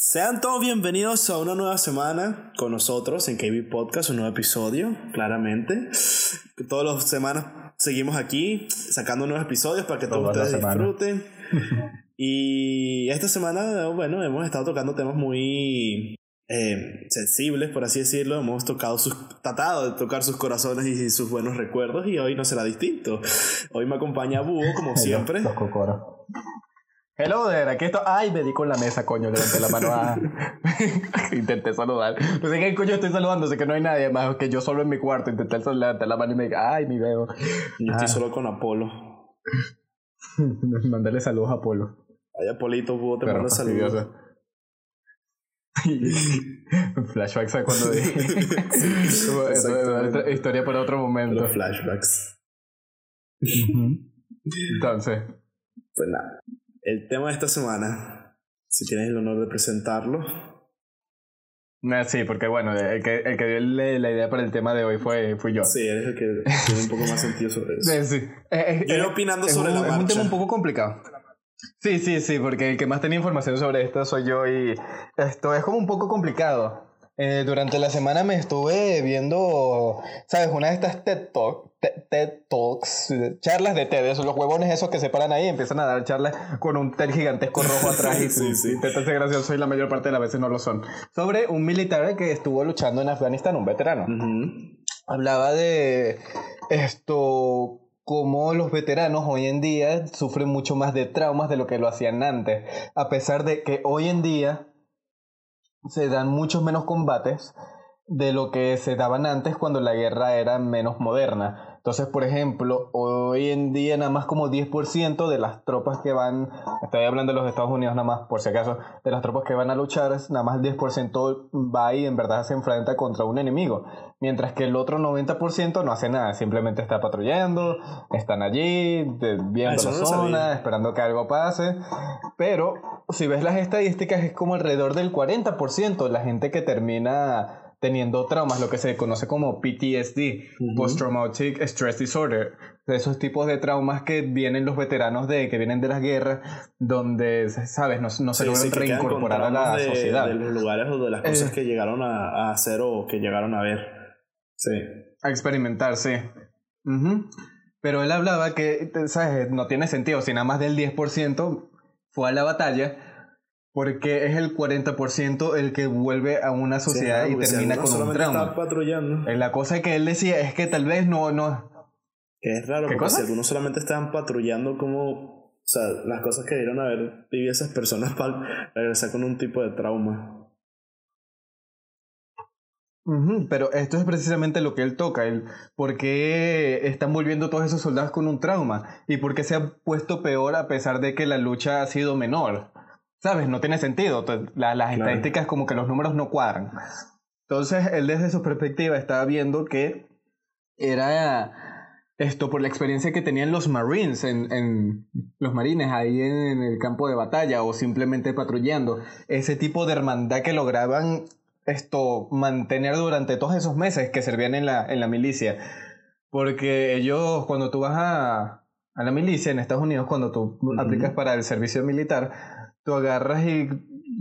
Sean todos bienvenidos a una nueva semana con nosotros en KB Podcast, un nuevo episodio, claramente. Todas las semanas seguimos aquí sacando nuevos episodios para que todos ustedes disfruten. y esta semana, bueno, hemos estado tocando temas muy eh, sensibles, por así decirlo. Hemos tocado sus, tratado de tocar sus corazones y sus buenos recuerdos y hoy no será distinto. Hoy me acompaña Búho, como siempre. Hello there, aquí estoy. Ay, me di con la mesa, coño, levanté la mano. A... intenté saludar. No sé qué coño estoy saludando, sé que no hay nadie más que yo solo en mi cuarto. Intenté levantar la mano y me dije, ay, mi veo. Yo estoy ah. solo con Apolo. Mandarle saludos a Apolo. Ay, Apolito, Búho, te manda saludos. flashbacks a cuando dije. historia para otro momento. Los flashbacks. Entonces. Pues nada. El tema de esta semana, si tienes el honor de presentarlo. sí, porque bueno, el que, el que dio la idea para el tema de hoy fue, fui yo. Sí, eres el que tiene un poco más sentido sobre eso. Sí, sí. Eh, yo opinando sobre la marcha. Es un tema un poco complicado. Sí, sí, sí, porque el que más tenía información sobre esto soy yo y esto es como un poco complicado. Eh, durante la semana me estuve viendo, ¿sabes? Una de estas TED, Talk, TED, Talks, charlas de TED, esos, los huevones esos que se paran ahí y empiezan a dar charlas con un TED gigantesco rojo atrás y sí, sí. intentan ser graciosos y la mayor parte de las veces no lo son. Sobre un militar que estuvo luchando en Afganistán, un veterano. Hablaba de esto como los veteranos hoy en día sufren mucho más de traumas de lo que lo hacían antes, a pesar de que hoy en día se dan muchos menos combates de lo que se daban antes cuando la guerra era menos moderna. Entonces, por ejemplo, hoy en día nada más como 10% de las tropas que van, estoy hablando de los Estados Unidos nada más, por si acaso, de las tropas que van a luchar, nada más el 10% va y en verdad se enfrenta contra un enemigo. Mientras que el otro 90% no hace nada, simplemente está patrullando, están allí, viendo la zona, esperando que algo pase. Pero si ves las estadísticas es como alrededor del 40% la gente que termina teniendo traumas, lo que se conoce como PTSD, Post Traumatic Stress Disorder, esos tipos de traumas que vienen los veteranos de que vienen de las guerras, donde, sabes, no, no se logran reincorporar a la sociedad. De los lugares o de las cosas eh. que llegaron a, hacer o que llegaron a ver. Sí. A experimentar, sí. Pero él hablaba que, ¿sabes? No tiene sentido, si nada más del 10% fue a la batalla, porque es el 40% el que vuelve a una sociedad y termina con un trauma. patrullando. Eh, la cosa que él decía es que tal vez no... no... Que es raro, porque si algunos solamente estaban patrullando como... O sea, las cosas que dieron a ver vivido esas personas para regresar con un tipo de trauma. pero esto es precisamente lo que él toca, el por qué están volviendo todos esos soldados con un trauma y por qué se ha puesto peor a pesar de que la lucha ha sido menor. ¿Sabes? No tiene sentido. las estadísticas como que los números no cuadran. Entonces, él desde su perspectiva estaba viendo que era esto por la experiencia que tenían los Marines, en, en los marines ahí en, el campo de batalla o simplemente patrullando. Ese tipo de hermandad que lograban esto mantener durante todos esos meses que servían en la, en la milicia. Porque ellos, cuando tú vas a, a la milicia en Estados Unidos, cuando tú aplicas para el servicio militar, tú agarras y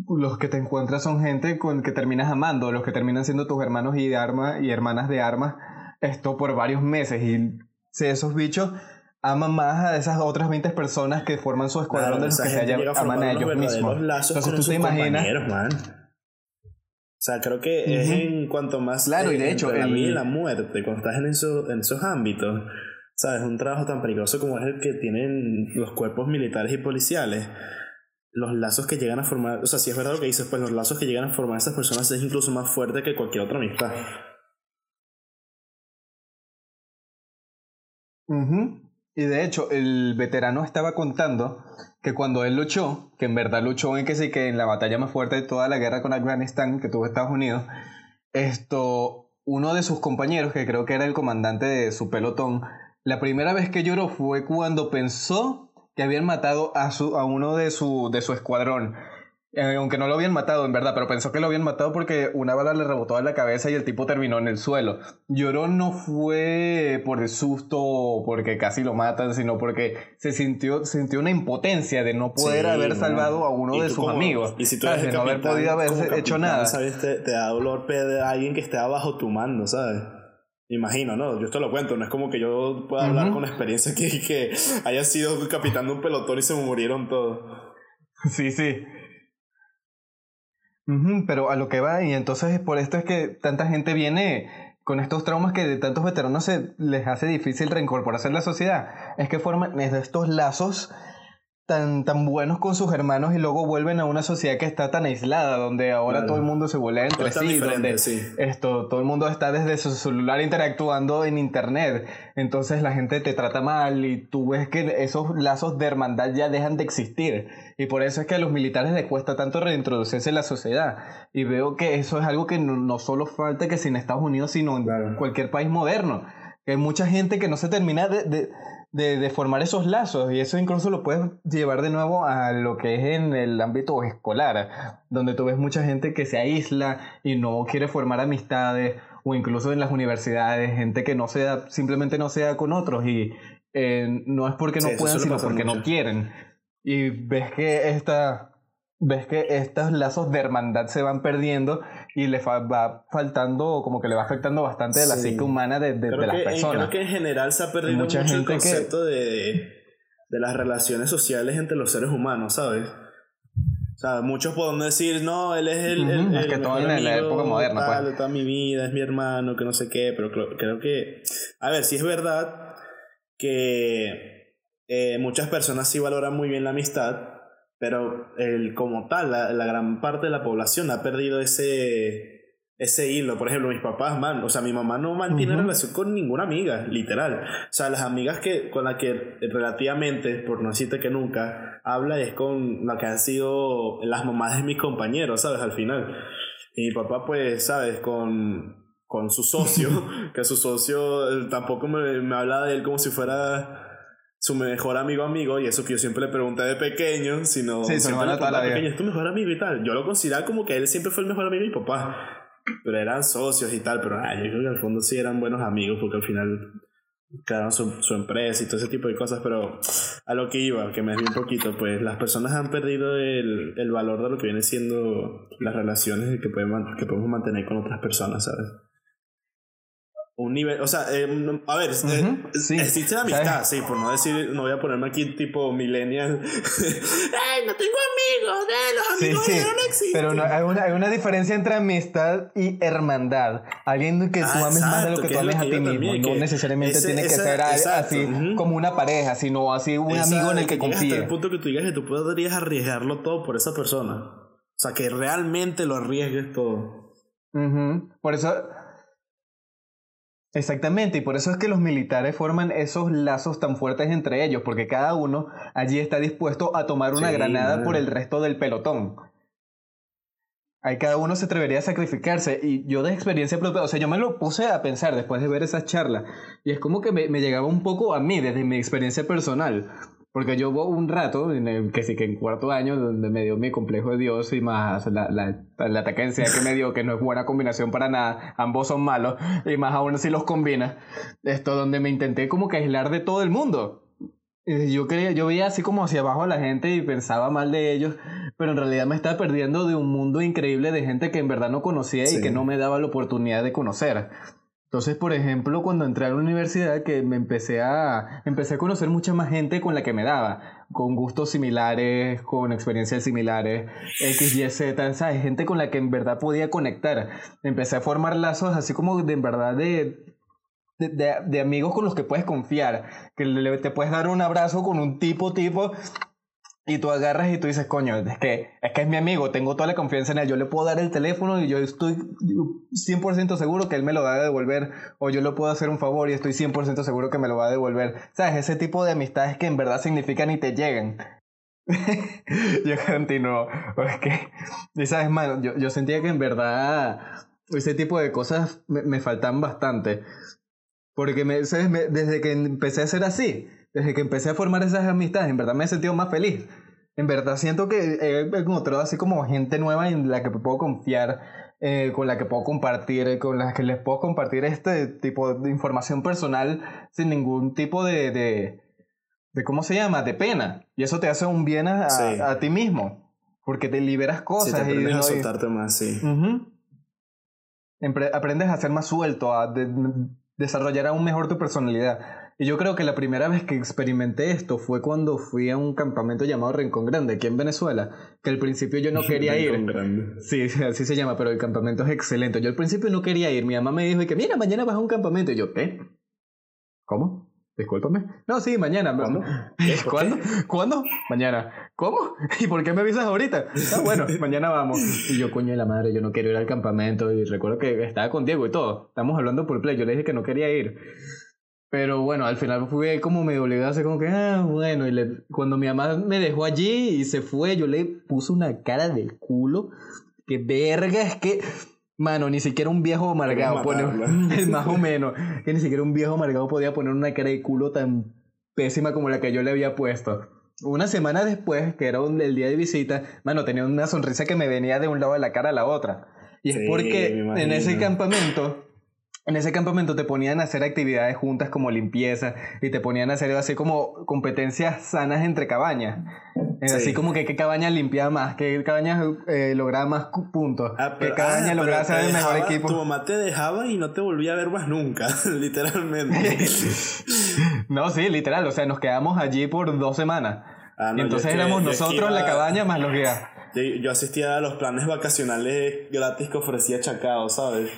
los que te encuentras son gente con que terminas amando, los que terminan siendo tus hermanos y, de arma, y hermanas de armas, esto por varios meses. Y si esos bichos aman más a esas otras 20 personas que forman su escuadrón de los que se aman a ellos mismos. Lazos Entonces tú te imaginas. Man. O sea, creo que es en cuanto más. Claro, y de hecho. La vida y la muerte, cuando estás en, eso, en esos ámbitos, ¿sabes? Un trabajo tan peligroso como es el que tienen los cuerpos militares y policiales los lazos que llegan a formar, o sea, si es verdad lo que dices, pues los lazos que llegan a formar esas personas es incluso más fuerte que cualquier otra amistad. Y de hecho, el veterano estaba contando que cuando él luchó, que en verdad luchó en que sí, que en la batalla más fuerte de toda la guerra con Afganistán que tuvo Estados Unidos, esto, uno de sus compañeros, que creo que era el comandante de su pelotón, la primera vez que lloró fue cuando pensó que habían matado a, su, a uno de su, de su escuadrón. eh, aunque no lo habían matado, en verdad, pero pensó que lo habían matado porque una bala le rebotó en la cabeza y el tipo terminó en el suelo. Lloró no fue por el susto porque casi lo matan, sino porque se sintió, sintió una impotencia de no poder haber salvado a uno de sus amigos. Y si tú eres de no haber podido haber hecho nada. ¿sabes? Te, da dolor de alguien que esté abajo tu mando, ¿sabes? Imagino, ¿no? Yo esto lo cuento, no es como que yo pueda hablar con experiencia que, que haya sido capitán de un pelotón y se murieron todos. Sí, sí pero a lo que va, y entonces por esto es que tanta gente viene con estos traumas que de tantos veteranos se les hace difícil reincorporarse en la sociedad. Es que forman estos lazos tan, tan buenos con sus hermanos y luego vuelven a una sociedad que está tan aislada, donde ahora todo el mundo se vuelve entre sí, donde esto, todo el mundo está desde su celular interactuando en internet, entonces la gente te trata mal y tú ves que esos lazos de hermandad ya dejan de existir. Y por eso es que a los militares les cuesta tanto reintroducirse en la sociedad. Y veo que eso es algo que no, solo falta que sin Estados Unidos, sino en cualquier país moderno, que hay mucha gente que no se termina de de, de, formar esos lazos y eso incluso lo puedes llevar de nuevo a lo que es en el ámbito escolar, donde tú ves mucha gente que se aísla y no quiere formar amistades o incluso en las universidades, gente que no sea, simplemente no sea con otros y eh, no es porque no puedan, sino porque no quieren. Y ves que esta, ves que estos lazos de hermandad se van perdiendo y le va faltando, como que le va afectando bastante de la psique humana de, de, las personas. Creo que en general se ha perdido mucho el concepto de, de las relaciones sociales entre los seres humanos, ¿sabes? O sea, muchos pueden decir, no, él es el. es que todo en la época moderna, pues. de toda mi vida, es mi hermano, que no sé qué, pero creo, que. A ver, sí es verdad que eh, muchas personas sí valoran muy bien la amistad, pero el, como tal, la, la, gran parte de la población ha perdido ese, ese hilo. Por ejemplo, mis papás, man, o sea, mi mamá no mantiene relación con ninguna amiga, literal. O sea, las amigas que, con las que relativamente, por no decirte que nunca, habla es con la que han sido las mamás de mis compañeros, ¿sabes? Al final. Y mi papá, pues, ¿sabes? Con, con su socio, que su socio tampoco me, me habla de él como si fuera su mejor amigo amigo, y eso que yo siempre le pregunté de pequeño, sino sí, siempre le pregunté pequeño, es tu mejor amigo y tal. Yo lo consideraba como que él siempre fue el mejor amigo de mi papá, pero eran socios y tal, pero ah, yo creo que al fondo sí eran buenos amigos porque al final crearon su, su, empresa y todo ese tipo de cosas, pero a lo que iba, que me di un poquito, pues las personas han perdido el, el valor de lo que viene siendo las relaciones que podemos, que podemos mantener con otras personas, ¿sabes? Un nivel, o sea, eh, a ver, eh, existe la amistad, sí, por no decir, no voy a ponerme aquí tipo millennial. ¡Ay, no tengo amigos! ¡Eh, los amigos sí, no existen! Pero no, hay, una, hay, una, diferencia entre amistad y hermandad. Alguien que tú ah, ames más de lo que tú ames a ti mismo. no necesariamente tiene que ser así como una pareja, sino así un amigo en el que confíes. Hasta el punto que tú digas que tú podrías arriesgarlo todo por esa persona. O sea, que realmente lo arriesgues todo. Por eso Exactamente, y por eso es que los militares forman esos lazos tan fuertes entre ellos, porque cada uno allí está dispuesto a tomar una granada por el resto del pelotón. Ahí cada uno se atrevería a sacrificarse, y yo de experiencia propia, o sea, yo me lo puse a pensar después de ver esa charla, y es como que me, me llegaba un poco a mí, desde mi experiencia personal. Porque yo hubo un rato, que sí que en cuarto año, donde me dio mi complejo de Dios y más la, la, la ataquencia que me dio, que no es buena combinación para nada, ambos son malos, y más aún si los combina. Esto donde me intenté como que aislar de todo el mundo. Yo, quería, yo veía así como hacia abajo a la gente y pensaba mal de ellos, pero en realidad me estaba perdiendo de un mundo increíble de gente que en verdad no conocía y que no me daba la oportunidad de conocer. Entonces, por ejemplo, cuando entré a la universidad, que me empecé a, empecé a conocer mucha más gente con la que me daba, con gustos similares, con experiencias similares, X, ¿sabes? Gente con la que en verdad podía conectar. Empecé a formar lazos así como de en verdad de, de, de amigos con los que puedes confiar, que le, te puedes dar un abrazo con un tipo, tipo, y tú agarras y tú dices, coño, es que, es que es mi amigo, tengo toda la confianza en él, yo le puedo dar el teléfono y yo estoy 100% seguro que él me lo va a devolver, o yo le puedo hacer un favor y estoy 100% seguro que me lo va a devolver. ¿Sabes? Ese tipo de amistades que en verdad significan y te llegan. yo continúo, es que, y sabes, mano, yo, yo sentía que en verdad ese tipo de cosas me, me faltan bastante. Porque me, desde que empecé a ser así, desde que empecé a formar esas amistades, en verdad me he sentido más feliz. En verdad siento que he encontrado así como gente nueva en la que puedo confiar, eh, con la que puedo compartir, con la que les puedo compartir este tipo de información personal sin ningún tipo de, de, de ¿cómo se llama? De pena. Y eso te hace un bien a, a, ti mismo, porque te liberas cosas. Sí, te aprendes a soltarte más, sí. aprendes a ser más suelto, a desarrollar aún mejor tu personalidad. Y yo creo que la primera vez que experimenté esto fue cuando fui a un campamento llamado Rincón Grande, aquí en Venezuela, que al principio yo no quería ir. Rincón Grande. Sí, así se llama, pero el campamento es excelente. Yo al principio no quería ir. Mi mamá me dijo que, mira, mañana vas a un campamento. Y yo, ¿qué? ¿Cómo? Discúlpame. No, sí, mañana. ¿Cuándo? ¿Cuándo? ¿Cuándo? Mañana. ¿Cómo? ¿Y por qué me avisas ahorita? Ah, bueno, mañana vamos. Y yo, coño de la madre, yo no quiero ir al campamento. Y recuerdo que estaba con Diego y todo. Estamos hablando por play. Yo le dije que no quería ir. Pero bueno, al final fui como medio obligado, así como que, ah, bueno, y le, cuando mi mamá me dejó allí y se fue, yo le puse una cara de culo. Que verga, es que, mano, ni siquiera un viejo amargado pone, más o menos, que ni siquiera un viejo amargado podía poner una cara de culo tan pésima como la que yo le había puesto. Una semana después, que era el día de visita, mano, tenía una sonrisa que me venía de un lado de la cara a la otra. Y es porque en ese campamento en ese campamento te ponían a hacer actividades juntas como limpieza y te ponían a hacer así como competencias sanas entre cabañas. Así como que qué cabaña limpiaba más, qué cabaña eh, lograba más puntos, ah, qué cabaña ah, lograba ser el mejor equipo. Tu mamá te dejaba y no te volvía a ver más nunca, literalmente. no, sí, literal, o sea, nos quedamos allí por dos semanas. Ah, y entonces éramos nosotros la cabaña más los guías. Yo asistía a los planes vacacionales gratis que ofrecía Chacao, ¿sabes?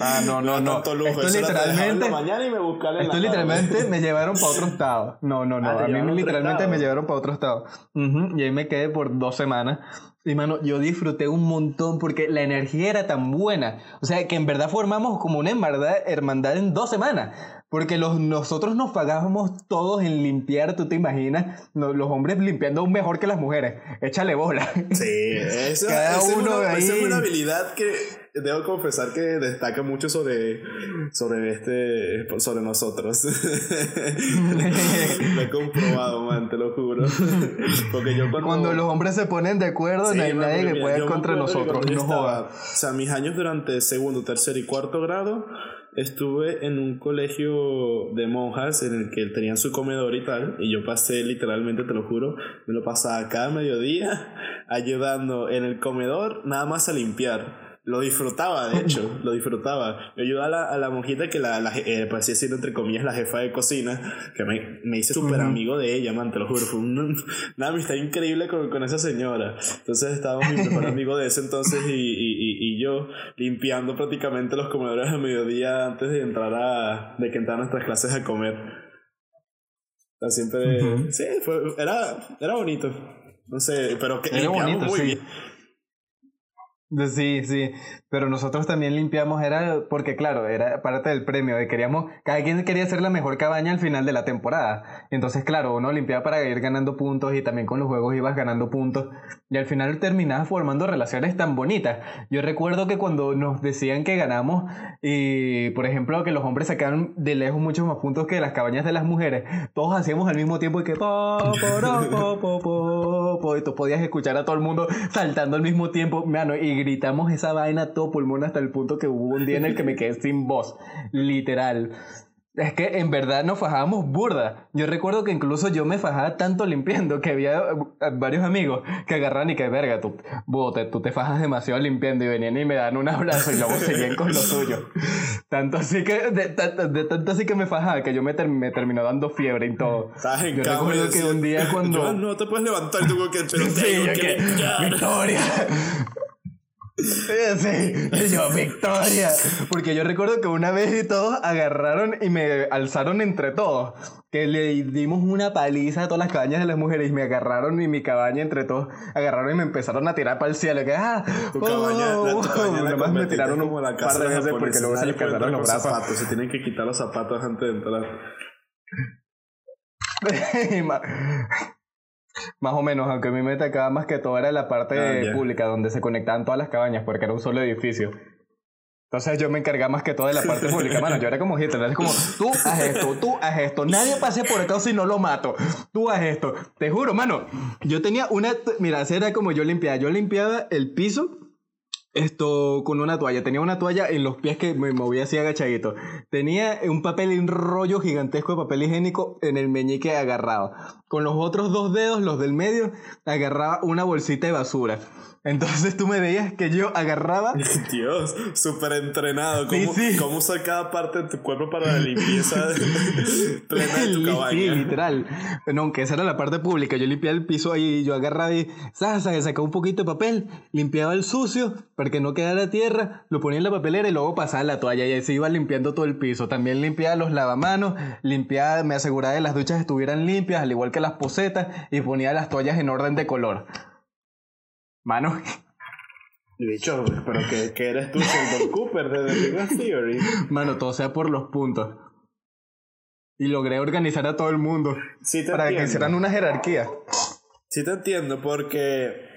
Ah, no, no, no. Esto literalmente. mañana y me esto literalmente me llevaron para otro estado. No, no, no. Ah, a mí literalmente me llevaron para otro estado. Y ahí me quedé por dos semanas. Y mano, yo disfruté un montón porque la energía era tan buena. O sea, que en verdad formamos como una hermandad, hermandad en dos semanas. Porque los, nosotros nos pagábamos todos en limpiar, tú te imaginas, los hombres limpiando aún mejor que las mujeres. Échale bola. Sí, eso, Cada uno es una habilidad que debo confesar que destaca mucho sobre, sobre, este, sobre nosotros. lo he comprobado, man, te lo juro. Porque yo cuando... los hombres se ponen de acuerdo, no hay nadie que pueda contra nosotros. No O sea, mis años durante segundo, tercer y cuarto grado estuve en un colegio de monjas en el que tenían su comedor y tal, y yo pasé literalmente, te lo juro, me lo pasaba cada mediodía ayudando en el comedor nada más a limpiar. Lo disfrutaba, de hecho, lo disfrutaba. Me ayudaba a la, a la monjita que la, la eh, por así decirlo, entre comillas, la jefa de cocina, que me, me hice súper amigo de ella, man, te lo juro. Fue una, una amistad increíble con, con, esa señora. Entonces estábamos mi mejor amigo de ese entonces y, y, y, yo limpiando prácticamente los comedores a mediodía antes de entrar a, de que entraran nuestras clases a comer. O sea, siempre, sí, fue, era, era bonito. No sé, pero que era bonito, muy bien. Sí, sí, pero nosotros también limpiamos, era porque claro, era parte del premio, de queríamos, cada quien quería hacer la mejor cabaña al final de la temporada. Entonces, claro, uno limpiaba para ir ganando puntos y también con los juegos ibas ganando puntos y al final terminabas formando relaciones tan bonitas. Yo recuerdo que cuando nos decían que ganamos y, por ejemplo, que los hombres sacaban de lejos muchos más puntos que las cabañas de las mujeres, todos hacíamos al mismo tiempo y que y tú podías escuchar a todo el mundo saltando al mismo tiempo, mano, y gritamos esa vaina todo pulmón hasta el punto que hubo un día en el que me quedé sin voz, literal. Es que en verdad nos fajábamos burda. Yo recuerdo que incluso yo me fajaba tanto limpiando que había eh, varios amigos que agarran y que verga, tú, bote, tú te fajas demasiado limpiando y venían y me dan un abrazo y luego seguían con lo suyo. Tanto así que, de, tanto así que me fajaba que yo me, me terminó dando fiebre y todo. yo recuerdo que un día cuando. no te puedes levantar tú que, pero sí, que, Victoria. Sí, yo, Victoria. Porque yo recuerdo que una vez y todos agarraron y me alzaron entre todos. Que le dimos una paliza a todas las cabañas de las mujeres y me agarraron y mi cabaña entre todos agarraron y me empezaron a tirar para el cielo. Que, ah, tu cabaña, oh, tu cabaña oh, me tiraron un par de veces porque luego se les cargaron los brazos. Zapatos. Se tienen que quitar los zapatos antes de entrar. Más o menos, aunque a mí me atacaba más que todo era la parte ah, pública donde se conectaban todas las cabañas porque era un solo edificio. Entonces yo me encargaba más que todo de la parte pública, mano. Yo era como Hitler, era como, tú haz esto, tú haz esto. Nadie pase por acá si no lo mato. Tú haz esto. Te juro, mano. Yo tenía una, mira, era como yo limpiaba. Yo limpiaba el piso esto con una toalla. Tenía una toalla en los pies que me movía así agachadito. Tenía un papel, un rollo gigantesco de papel higiénico en el meñique agarrado. Con los otros dos dedos, los del medio, agarraba una bolsita de basura. Entonces tú me veías que yo agarraba. Dios, súper entrenado. ¿Cómo, sí, ¿Cómo usar cada parte de tu cuerpo para la limpieza plena de tu cabaña? Sí, literal. No, aunque esa era la parte pública. Yo limpiaba el piso ahí, yo agarraba y sacaba un poquito de papel, limpiaba el sucio para que no quedara tierra, lo ponía en la papelera y luego pasaba la toalla y ahí se iba limpiando todo el piso. También limpiaba los lavamanos, limpiaba, me aseguraba que las duchas estuvieran limpias, al igual que las posetas, y ponía las toallas en orden de color. Mano. Dicho, pero que, que eres tú, Sheldon Cooper de The Big Theory. Mano, todo sea por los puntos. Y logré organizar a todo el mundo. Sí te para entiendo. que hicieran una jerarquía. Sí te entiendo, porque.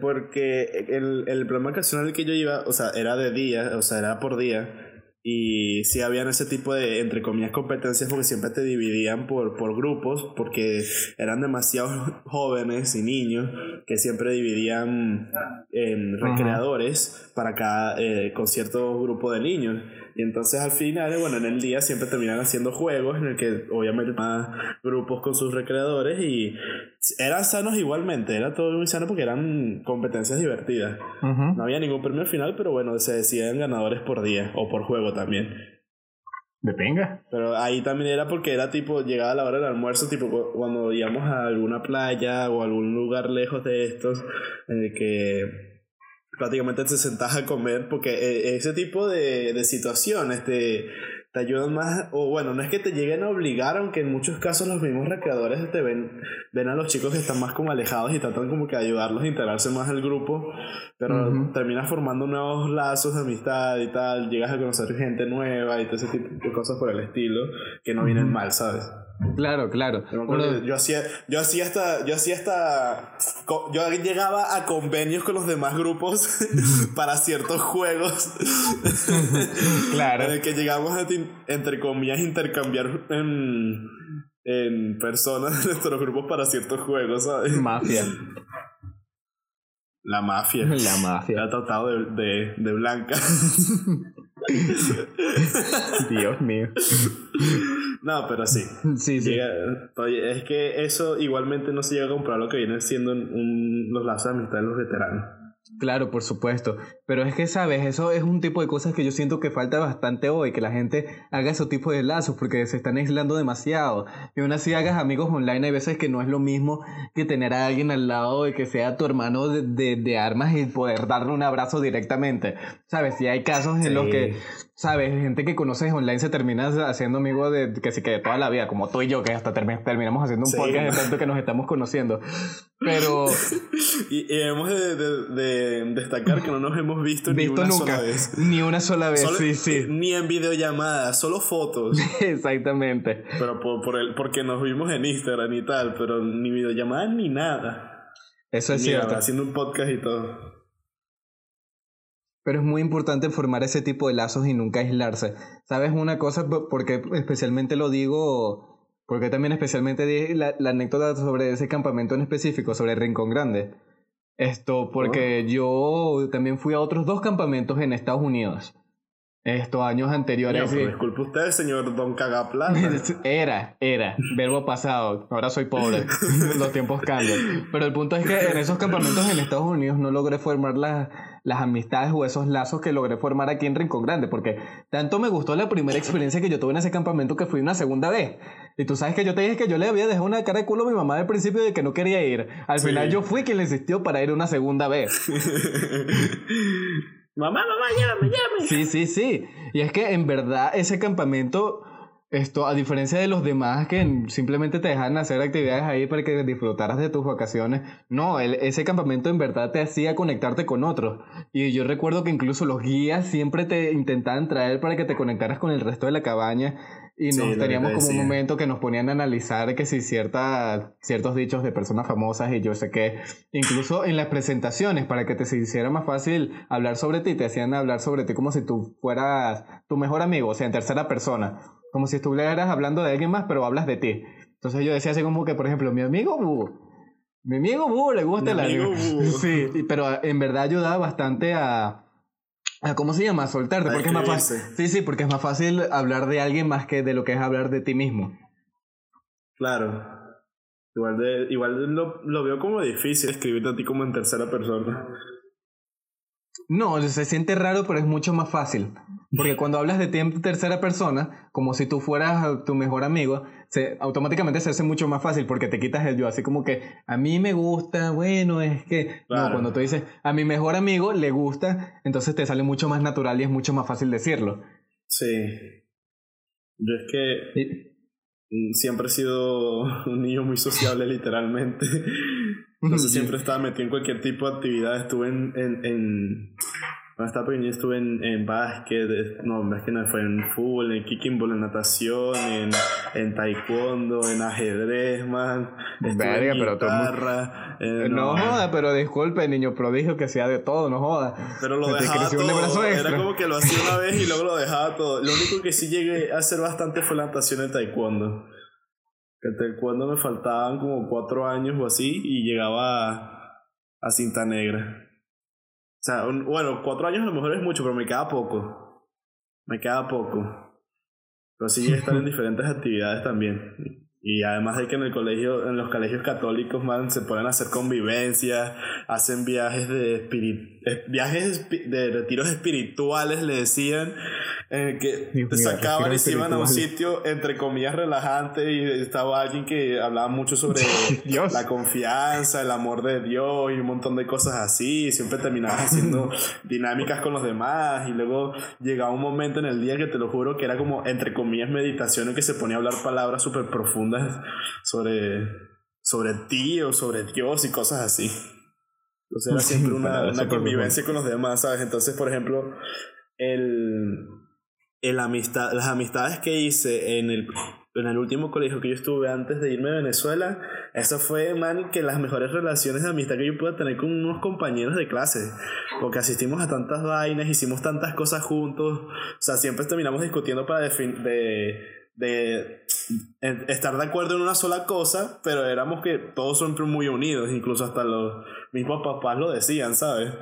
porque el, el programa ocasional que yo iba, o sea, era de día, o sea, era por día. Y sí habían ese tipo de, entre comillas, competencias porque siempre te dividían por, por grupos, porque eran demasiados jóvenes y niños que siempre dividían en recreadores para cada, eh, con cierto grupo de niños. Y entonces al final, bueno, en el día siempre terminan haciendo juegos en el que obviamente más grupos con sus recreadores y eran sanos igualmente, era todo muy sano porque eran competencias divertidas. No había ningún premio al final, pero bueno, se decían ganadores por día o por juego también. De. Pero ahí también era porque era tipo, llegaba la hora del almuerzo, tipo cuando íbamos a alguna playa o algún lugar lejos de estos, en el que prácticamente te sentas a comer, porque ese tipo de, de situaciones te, te ayudan más, o bueno, no es que te lleguen a obligar, aunque en muchos casos los mismos recreadores te ven, ven a los chicos que están más como alejados y tratan como que ayudarlos a integrarse más al grupo, pero terminas formando nuevos lazos de amistad y tal, llegas a conocer gente nueva y todo ese tipo de cosas por el estilo, que no vienen mal, ¿sabes? Claro, claro. Yo hacía, yo hacía hasta, yo hacía hasta, yo llegaba a convenios con los demás grupos para ciertos juegos. claro. En el que llegamos a, entre comillas, intercambiar en, en personas de nuestros grupos para ciertos juegos, ¿sabes? Mafia. La mafia. La mafia. Era tratado de, de, de blanca. Dios mío. No, pero sí. Sí, sí. es que eso igualmente no se llega a comprar lo que vienen siendo un, los lazos de amistad de los veteranos. Claro, por supuesto. Pero es que, ¿sabes? Eso es un tipo de cosas que yo siento que falta bastante hoy, que la gente haga ese tipo de lazos porque se están aislando demasiado. Y aún así hagas amigos online, hay veces que no es lo mismo que tener a alguien al lado y que sea tu hermano de, de, armas y poder darle un abrazo directamente. ¿Sabes? Si hay casos en los que, ¿sabes? Gente que conoces online se termina haciendo amigos de que sí que de toda la vida, como tú y yo, que hasta terminamos haciendo un podcast de tanto que nos estamos conociendo. Pero... y, hemos de, destacar que no nos hemos visto, ni una sola vez. Ni una sola vez, sí, sí. Ni en videollamadas, solo fotos. Exactamente. Pero por, por el, porque nos vimos en Instagram y tal, pero ni videollamadas ni nada. Eso es cierto. Haciendo un podcast y todo. Pero es muy importante formar ese tipo de lazos y nunca aislarse. ¿Sabes una cosa? Porque especialmente lo digo porque también especialmente di la, anécdota sobre ese campamento en específico, sobre Rincón Grande. Esto porque oh. yo también fui a otros dos campamentos en Estados Unidos. Estos años anteriores. No, disculpe usted, señor Don Cagaplata. Era, era. Verbo pasado. Ahora soy pobre. Los tiempos cambian. Pero el punto es que en esos campamentos en Estados Unidos no logré formar las las amistades o esos lazos que logré formar aquí en Rincón Grande, porque tanto me gustó la primera experiencia que yo tuve en ese campamento que fui una segunda vez. Y tú sabes que yo te dije que yo le había dejado una cara de culo a mi mamá al principio de que no quería ir. Al final yo fui quien le insistió para ir una segunda vez. mamá, mamá, llévame, llévame. Sí, sí, sí. Y es que en verdad ese campamento esto, a diferencia de los demás que simplemente te dejan hacer actividades ahí para que disfrutaras de tus vacaciones, no, ese campamento en verdad te hacía conectarte con otros. Y yo recuerdo que incluso los guías siempre te intentaban traer para que te conectaras con el resto de la cabaña. Y nos teníamos como un momento que nos ponían a analizar que si cierta, ciertos dichos de personas famosas y yo sé que incluso en las presentaciones para que te se hiciera más fácil hablar sobre ti, te hacían hablar sobre ti como si tú fueras tu mejor amigo, o sea, en tercera persona. Como si estuvieras hablando de alguien más, pero hablas de ti. Entonces yo decía así como que, por ejemplo, mi amigo mi amigo Bu le gusta el amigo Sí, pero en verdad ayudaba bastante a ¿cómo se llama? Soltarte, porque es más fácil. Sí, sí, porque es más fácil hablar de alguien más que de lo que es hablar de ti mismo. Claro. Igual, de, igual lo, lo veo como difícil escribirte a ti como en tercera persona. No, se siente raro, pero es mucho más fácil. Porque cuando hablas de ti en tercera persona, como si tú fueras tu mejor amigo, se, automáticamente se hace mucho más fácil porque te quitas el yo. Así como que a mí me gusta, bueno, es que. No, cuando tú dices a mi mejor amigo le gusta, entonces te sale mucho más natural y es mucho más fácil decirlo. Sí. Yo es que. Siempre he sido un niño muy sociable, literalmente. Entonces siempre estaba metido en cualquier tipo de actividad. Estuve en, en, en cuando estaba pequeño estuve en, en básquet, no, que no, fue en fútbol, en kicking ball, en natación, en, en taekwondo, en ajedrez, man. Verga, pero guitarra, eh, no, joda, pero disculpe, niño prodigio, que sea de todo, no joda. Pero lo dejaba todo. Era como que lo hacía una vez y luego lo dejaba todo. Lo único que sí llegué a hacer bastante fue la natación en taekwondo. Que cuando me faltaban como cuatro años o así y llegaba a, cinta negra. O sea, bueno, cuatro años a lo mejor es mucho, pero me queda poco. Me queda poco. Pero sí estar en diferentes actividades también. Y además de que en el colegio, en los colegios católicos, man, se ponen a hacer convivencias, hacen viajes de espirit eh, viajes de retiros espirituales, le decían, en que te sacaban y se iban a un sitio, entre comillas, relajante, y estaba alguien que hablaba mucho sobre la confianza, el amor de Dios y un montón de cosas así, siempre terminabas haciendo dinámicas con los demás, y luego llegaba un momento en el día que te lo juro que era como, entre comillas, meditación en que se ponía a hablar palabras súper profundas sobre, sobre ti o sobre Dios y cosas así. Entonces era siempre una, una convivencia con los demás, ¿sabes? Entonces, por ejemplo, el el amistad, las amistades que hice en el, en el último colegio que yo estuve antes de irme a Venezuela, eso fue, man, que las mejores relaciones de amistad que yo pude tener con unos compañeros de clase. Porque asistimos a tantas vainas, hicimos tantas cosas juntos. O sea, siempre terminamos discutiendo para de, de estar de acuerdo en una sola cosa, pero éramos que todos siempre muy unidos, incluso hasta los mismos papás lo decían, ¿sabes?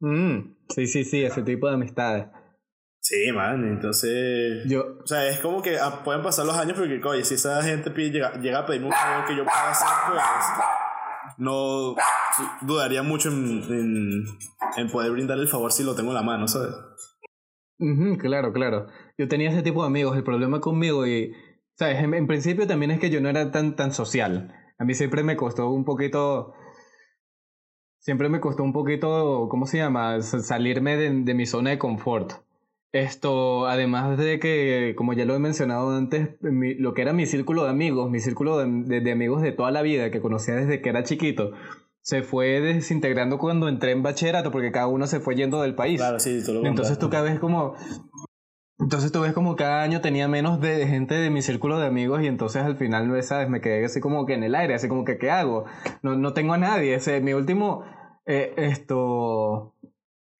Mm, sí, sí, sí, ese tipo de amistades. Sí, man, entonces. Yo. O sea, es como que ah, pueden pasar los años porque, oye, si esa gente pide, llega, llega a pedirme un favor que yo pueda hacer, pues. No dudaría mucho en, en, poder brindar el favor si lo tengo en la mano, ¿sabes? claro, claro. Yo tenía ese tipo de amigos. El problema conmigo, y. ¿Sabes? En, principio también es que yo no era tan, tan social. A mí siempre me costó un poquito. Siempre me costó un poquito, ¿cómo se llama? Salirme de, de mi zona de confort. Esto, además de que, como ya lo he mencionado antes, lo que era mi círculo de amigos, mi círculo de, de, amigos de toda la vida, que conocía desde que era chiquito, se fue desintegrando cuando entré en bachillerato, porque cada uno se fue yendo del país. Claro, sí, Entonces tú cada vez como... Entonces tú ves como cada año tenía menos de gente de mi círculo de amigos y entonces al final, ¿sabes? Me quedé así como que en el aire, así como que ¿qué hago? No, no tengo a nadie. Ese, mi último, eh, esto,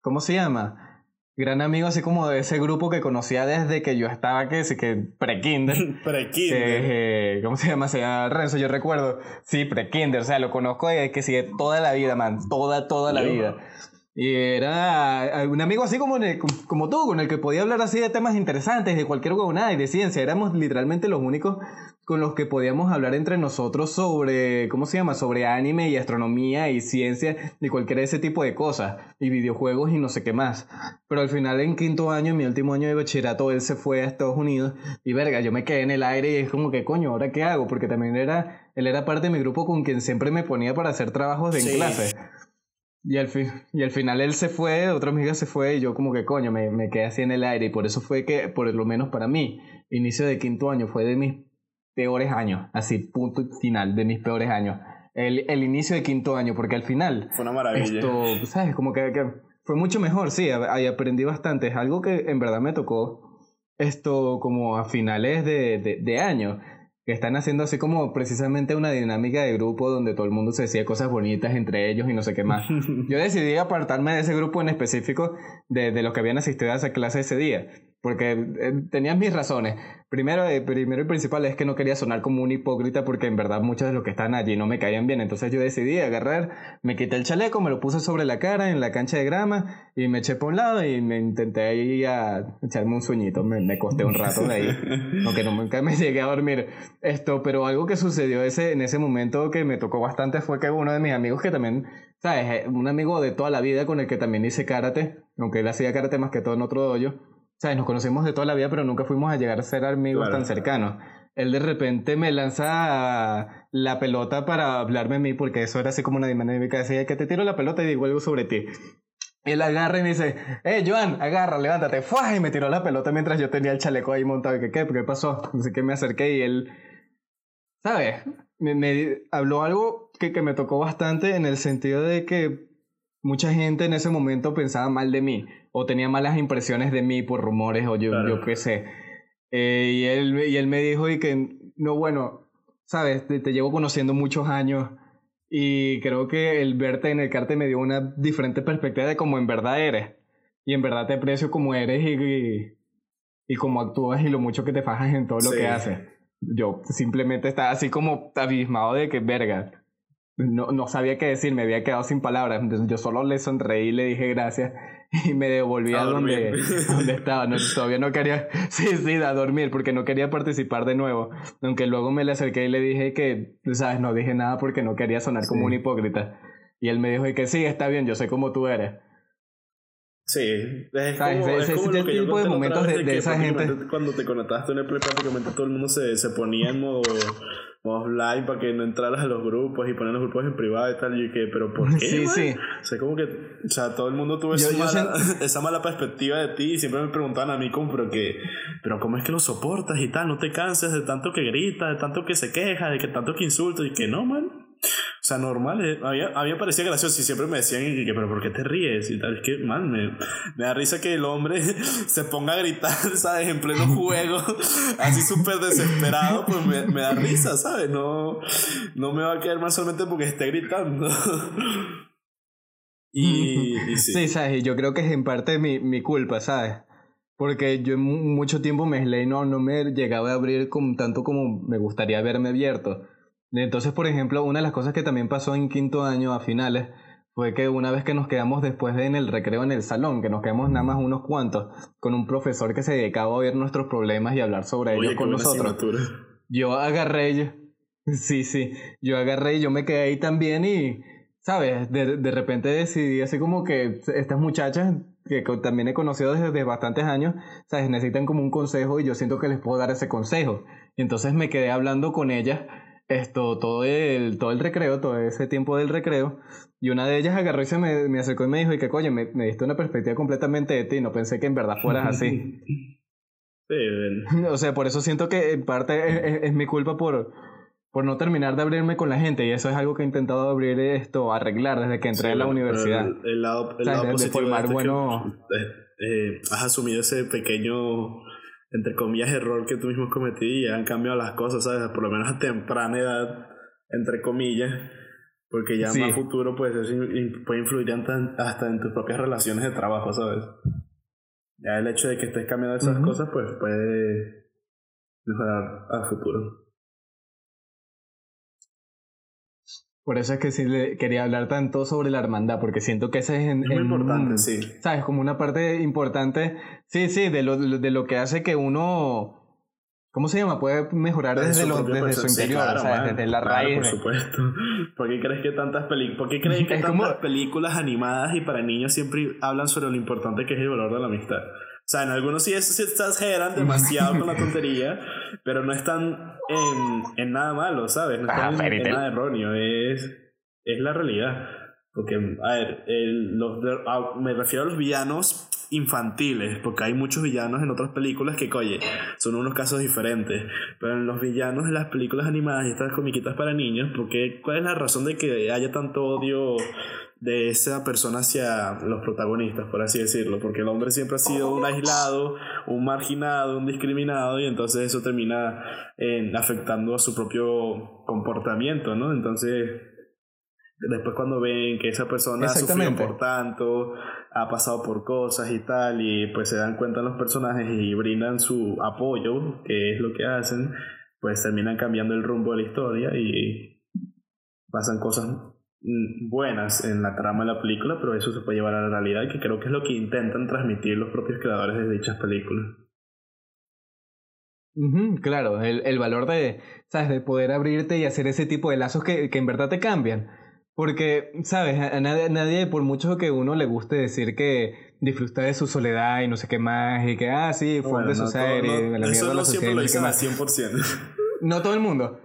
¿cómo se llama? gran amigo así como de ese grupo que conocía desde que yo estaba, que sí, que pre-kinder. pre-kinder. Eh, ¿Cómo se llama? Se llama Renzo, yo recuerdo. Sí, pre-kinder, o sea, lo conozco desde que sigue toda la vida, man, toda, toda la vida. Y era un amigo así como, como tú, con el que podía hablar así de temas interesantes, de cualquier huevonada y de ciencia. Éramos literalmente los únicos con los que podíamos hablar entre nosotros sobre, ¿cómo se llama? Sobre anime y astronomía y ciencia y cualquier ese tipo de cosas. Y videojuegos y no sé qué más. Pero al final en quinto año, en mi último año de bachillerato, él se fue a Estados Unidos y verga, yo me quedé en el aire y es como que coño, ¿ahora qué hago? Porque también era, él era parte de mi grupo con quien siempre me ponía para hacer trabajos en clase. Y al, fin, y al final él se fue, otra amiga se fue y yo como que coño, me, me quedé así en el aire y por eso fue que, por lo menos para mí, inicio de quinto año fue de mis peores años, así punto final de mis peores años. El, el inicio de quinto año, porque al final... Fue una maravilla. Esto, ¿sabes? Como que, que fue mucho mejor, sí, ahí aprendí bastante. Es algo que en verdad me tocó esto como a finales de, de, de año que están haciendo así como precisamente una dinámica de grupo donde todo el mundo se decía cosas bonitas entre ellos y no sé qué más. Yo decidí apartarme de ese grupo en específico de, de los que habían asistido a esa clase ese día porque eh, tenían mis razones. Primero, eh, primero y principal es que no quería sonar como un hipócrita porque en verdad muchos de los que están allí no me caían bien. Entonces yo decidí agarrar, me quité el chaleco, me lo puse sobre la cara en la cancha de grama y me eché por un lado y me intenté ahí a echarme un sueñito. Me, me costé un rato de ahí, aunque nunca me llegué a dormir. Esto, pero algo que sucedió ese, en ese momento que me tocó bastante fue que uno de mis amigos que también, ¿sabes? Eh, un amigo de toda la vida con el que también hice karate, aunque él hacía karate más que todo en otro dojo sea, nos conocemos de toda la vida, pero nunca fuimos a llegar a ser amigos tan cercanos. Él de repente me lanza la pelota para hablarme a mí, porque eso era así como una dinámica. Decía que te tiro la pelota y digo algo sobre ti. Él agarra y me dice, eh, Joan, agarra, levántate. ¡Fua! Y me tiró la pelota mientras yo tenía el chaleco ahí montado. ¿Qué, qué, qué pasó? Así que me acerqué y él, ¿sabes? Me, me habló algo que, que me tocó bastante en el sentido de que mucha gente en ese momento pensaba mal de mí o tenía malas impresiones de mí por rumores o yo, yo qué sé. Eh, y, él, y él me dijo y que, no, bueno, sabes, te, llevo conociendo muchos años y creo que el verte en el carte me dio una diferente perspectiva de cómo en verdad eres. Y en verdad te aprecio como eres y, y, cómo actúas y lo mucho que te fajas en todo lo que haces. Yo simplemente estaba así como abismado de que, verga, no, no sabía qué decir, me había quedado sin palabras. Entonces yo solo le sonreí y le dije gracias y me devolví a, donde, donde estaba. No, todavía no quería, sí, sí, a dormir porque no quería participar de nuevo. Aunque luego me le acerqué y le dije que, sabes, no dije nada porque no quería sonar como un hipócrita. Y él me dijo que sí, está bien, yo sé cómo tú eres. Sí, es como, ese, es como tipo de momentos de, de esa gente. Cuando te conectaste en el play, prácticamente todo el mundo se, se ponía en modo offline para que no entraras a los grupos y poner los grupos en privado y tal. Y que, pero ¿por qué? Sí, sí. O sea, como que, o sea, todo el mundo tuvo esa, mala, esa, mala, perspectiva de ti y siempre me preguntaban a mí, como, pero que, pero ¿cómo es que lo soportas y tal? No te canses de tanto que grita, de tanto que se queja, de que tanto que insulta y que no, man. O sea, normal. Eh, a, mí, a mí me parecía gracioso y siempre me decían, que, pero ¿por qué te ríes? Y tal. Es que, man, me, me da risa que el hombre se ponga a gritar, ¿sabes? En pleno juego, así súper desesperado, pues me, me, da risa, ¿sabes? No, no me va a quedar más solamente porque esté gritando. y, sí. sí. ¿sabes? Y yo creo que es en parte mi, mi culpa, ¿sabes? Porque yo mucho tiempo me y no, no me llegaba a abrir con, tanto como me gustaría haberme abierto. Entonces, por ejemplo, una de las cosas que también pasó en quinto año a finales fue que una vez que nos quedamos después de en el recreo en el salón, que nos quedamos nada más unos cuantos, con un profesor que se dedicaba a oír nuestros problemas y hablar sobre ellos con nosotros. Yo agarré, yo, sí, sí, yo agarré y yo me quedé ahí también y, ¿sabes? De, de repente decidí así como que estas muchachas que también he conocido desde bastantes años, ¿sabes? Necesitan como un consejo y yo siento que les puedo dar ese consejo. Y entonces me quedé hablando con ellas esto, todo el, todo el recreo, todo ese tiempo del recreo, y una de ellas agarró y se me, me acercó y me dijo, y que coño, me, me, diste una perspectiva completamente de ti, no pensé que en verdad fueras así. Sí, o sea, por eso siento que en parte es, mi culpa por, por no terminar de abrirme con la gente, y eso es algo que he intentado abrir esto, arreglar desde que entré a la universidad. El, lado, el lado positivo de bueno... Eh, eh, has asumido ese pequeño entre comillas, error que tú mismo cometí y han cambiado las cosas, ¿sabes? Por lo menos a temprana edad, entre comillas, porque ya más futuro pues eso puede influir hasta en tus propias relaciones de trabajo, ¿sabes? Ya el hecho de que estés cambiando esas cosas pues puede mejorar al futuro. Por eso es que sí le quería hablar tanto sobre la hermandad, porque siento que ese es, es muy importante, sí. ¿Sabes? Como una parte importante, sí, sí, de lo, de lo que hace que uno... ¿Cómo se llama? Puede mejorar desde, lo, desde su interior, desde la raíz. Por supuesto. ¿Por qué crees que tantas, ¿Por qué crees que tantas películas animadas y para niños siempre hablan sobre lo importante que es el valor de la amistad? O sea, en algunos sí, se exageran demasiado con la tontería, pero no están en, en nada malo, ¿sabes? No están ah, en, nada erróneo, es, es la realidad. Porque, a ver, los, ah, me refiero a los villanos infantiles, porque hay muchos villanos en otras películas que, oye, son unos casos diferentes. Pero en los villanos de las películas animadas y estas comiquitas para niños, porque ¿cuál es la razón de que haya tanto odio de esa persona hacia los protagonistas, por así decirlo? Porque el hombre siempre ha sido un aislado, un marginado, un discriminado, y entonces eso termina en, afectando a su propio comportamiento, ¿no? Entonces después cuando ven que esa persona ha sufrido por tanto, ha pasado por cosas y tal, y pues se dan cuenta los personajes y brindan su apoyo, que es lo que hacen, pues terminan cambiando el rumbo de la historia y pasan cosas buenas en la trama de la película, pero eso se puede llevar a la realidad, que creo que es lo que intentan transmitir los propios creadores de dichas películas. claro, el, el, valor de, ¿sabes? de poder abrirte y hacer ese tipo de lazos que, que en verdad te cambian. Porque, ¿sabes? A nadie, nadie, por mucho que uno le guste decir que disfruta de su soledad y no sé qué más, y que, ah, sí, fue de su serie, no, la eso no siempre lo dicen al 100%. No todo el mundo.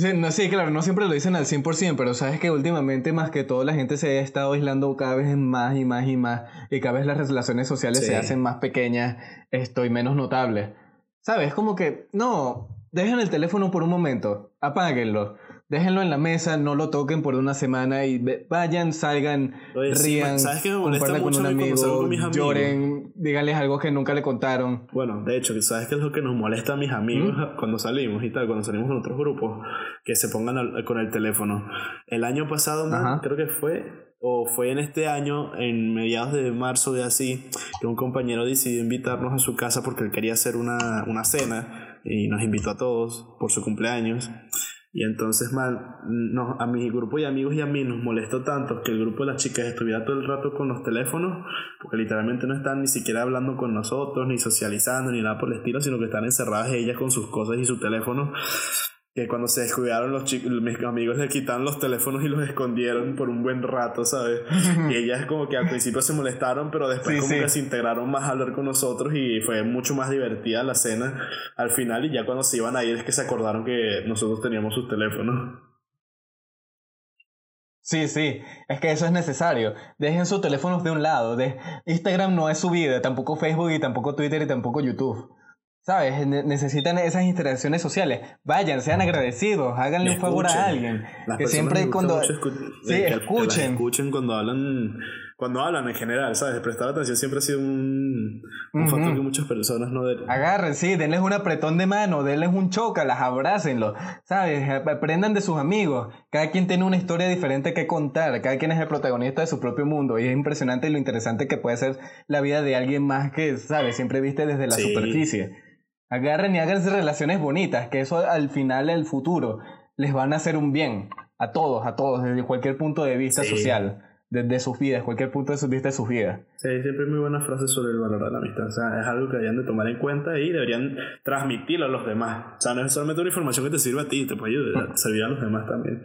Sí, no, sí, claro, no siempre lo dicen al 100%, pero sabes que últimamente más que todo la gente se ha estado aislando cada vez más y más y más, y cada vez las relaciones sociales se hacen más pequeñas esto, y menos notables. ¿Sabes? Como que, no, dejen el teléfono por un momento, apáguenlo Déjenlo en la mesa, no lo toquen por una semana y vayan, salgan, rían, ¿sabes qué me molesta con un amigo, con mis amigos? lloren, díganles algo que nunca le contaron. Bueno, de hecho, ¿sabes qué es lo que nos molesta a mis amigos ¿Mm? cuando salimos y tal, cuando salimos con otros grupos? Que se pongan con el teléfono. El año pasado, creo que fue, o fue en este año, en mediados de marzo de así, que un compañero decidió invitarnos a su casa porque él quería hacer una, una cena y nos invitó a todos por su cumpleaños. Y entonces, mal, no, a mi grupo de amigos y a mí nos molestó tanto que el grupo de las chicas estuviera todo el rato con los teléfonos, porque literalmente no están ni siquiera hablando con nosotros, ni socializando, ni nada por el estilo, sino que están encerradas ellas con sus cosas y su teléfono que cuando se descuidaron los chicos, mis amigos le quitaron los teléfonos y los escondieron por un buen rato, ¿sabes? y ellas como que al principio se molestaron, pero después como que se integraron más a hablar con nosotros y fue mucho más divertida la cena al final y ya cuando se iban a ir es que se acordaron que nosotros teníamos sus teléfonos. Sí, sí, es que eso es necesario. Dejen sus teléfonos de un lado. De Instagram no es su vida, tampoco Facebook y tampoco Twitter y tampoco YouTube. ¿Sabes? necesitan esas interacciones sociales. Vayan, sean agradecidos, háganle un favor a alguien. que siempre cuando... sí, escuchen. escuchen cuando hablan, cuando hablan en general, ¿sabes? Prestar atención siempre ha sido un, un factor que muchas personas no... Agarren, sí, denles un apretón de mano, denles un choca, las abrácenlo, ¿sabes? Aprendan de sus amigos. Cada quien tiene una historia diferente que contar, cada quien es el protagonista de su propio mundo y es impresionante lo interesante que puede ser la vida de alguien más que, ¿sabes? Siempre viste desde la superficie. Agarren y háganse relaciones bonitas, que eso al final, el futuro, les van a hacer un bien. A todos, a todos, desde cualquier punto de vista social, desde sus vidas, cualquier punto de vista de sus vidas. Sí, siempre hay muy buenas frases sobre el valor de la amistad. O sea, es algo que deberían de tomar en cuenta y deberían transmitirlo a los demás. O sea, no es solamente una información que te sirve a ti, te puede ayudar, servir a los demás también.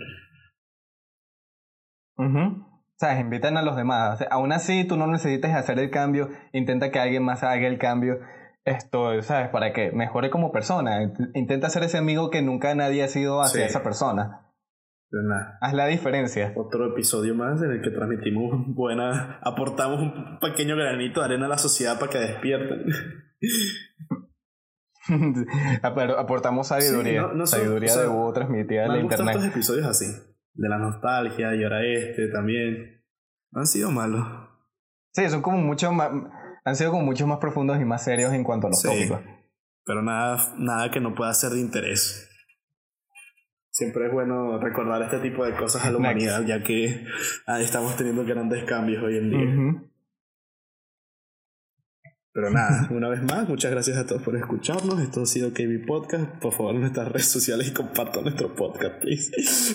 Uh ¿Sabes? Invitan a los demás. aún así, tú no necesitas hacer el cambio. Intenta que alguien más haga el cambio esto, ¿sabes? Para que mejore como persona. Intenta ser ese amigo que nunca nadie ha sido hacia esa persona. Haz la diferencia. Otro episodio más en el que transmitimos buena, aportamos un pequeño granito de arena a la sociedad para que despierten. aportamos sabiduría. sabiduría de hubo transmitida en la internet. estos episodios así, de la nostalgia y ahora este también. han sido malos. Sí, son como mucho más han sido como mucho más profundos y más serios en cuanto a los tópicos. Pero nada, nada que no pueda ser de interés. Siempre es bueno recordar este tipo de cosas a la humanidad, ya que ah, estamos teniendo grandes cambios hoy en día. Pero nada, una vez más, muchas gracias a todos por escucharnos. Esto ha sido KB Podcast. Por favor, en nuestras redes sociales y compartan nuestro podcast, please.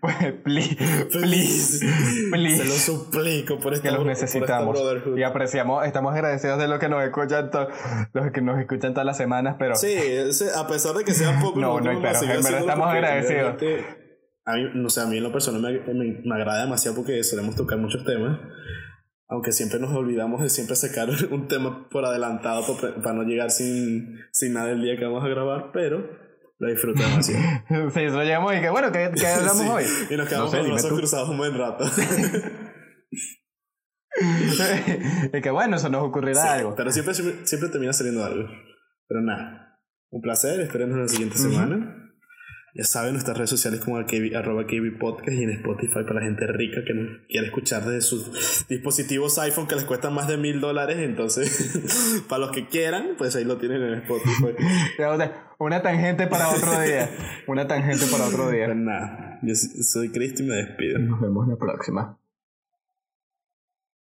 Pues, please, please, please. Se lo suplico por este Que los necesitamos. y apreciamos, estamos agradecidos de los que nos escuchan, los que nos escuchan todas las semanas, pero. Sí, a pesar de que sean pocos. no, no, pero en verdad estamos agradecidos. A mí, no sé, a mí en lo personal me, me, me agrada demasiado porque solemos tocar muchos temas aunque siempre nos olvidamos de siempre sacar un tema por adelantado para no llegar sin, sin nada el día que vamos a grabar, pero Lo disfruto demasiado. sí, eso lo llegamos y que bueno, ¿qué, qué hablamos hoy? Y nos quedamos con los brazos cruzados un buen rato. y que bueno, eso nos ocurrirá algo. Pero siempre, siempre, termina saliendo algo. Pero nada, un placer, esperemos la siguiente semana. Ya saben, nuestras redes sociales como arroba Podcast y en Spotify para la gente rica que no quiere escuchar desde sus dispositivos iPhone que les cuestan más de mil dólares. Entonces, para los que quieran, pues ahí lo tienen en Spotify. Una tangente para otro día. Una tangente para otro día. Pues nada, yo soy Cristo y me despido. Nos vemos la próxima.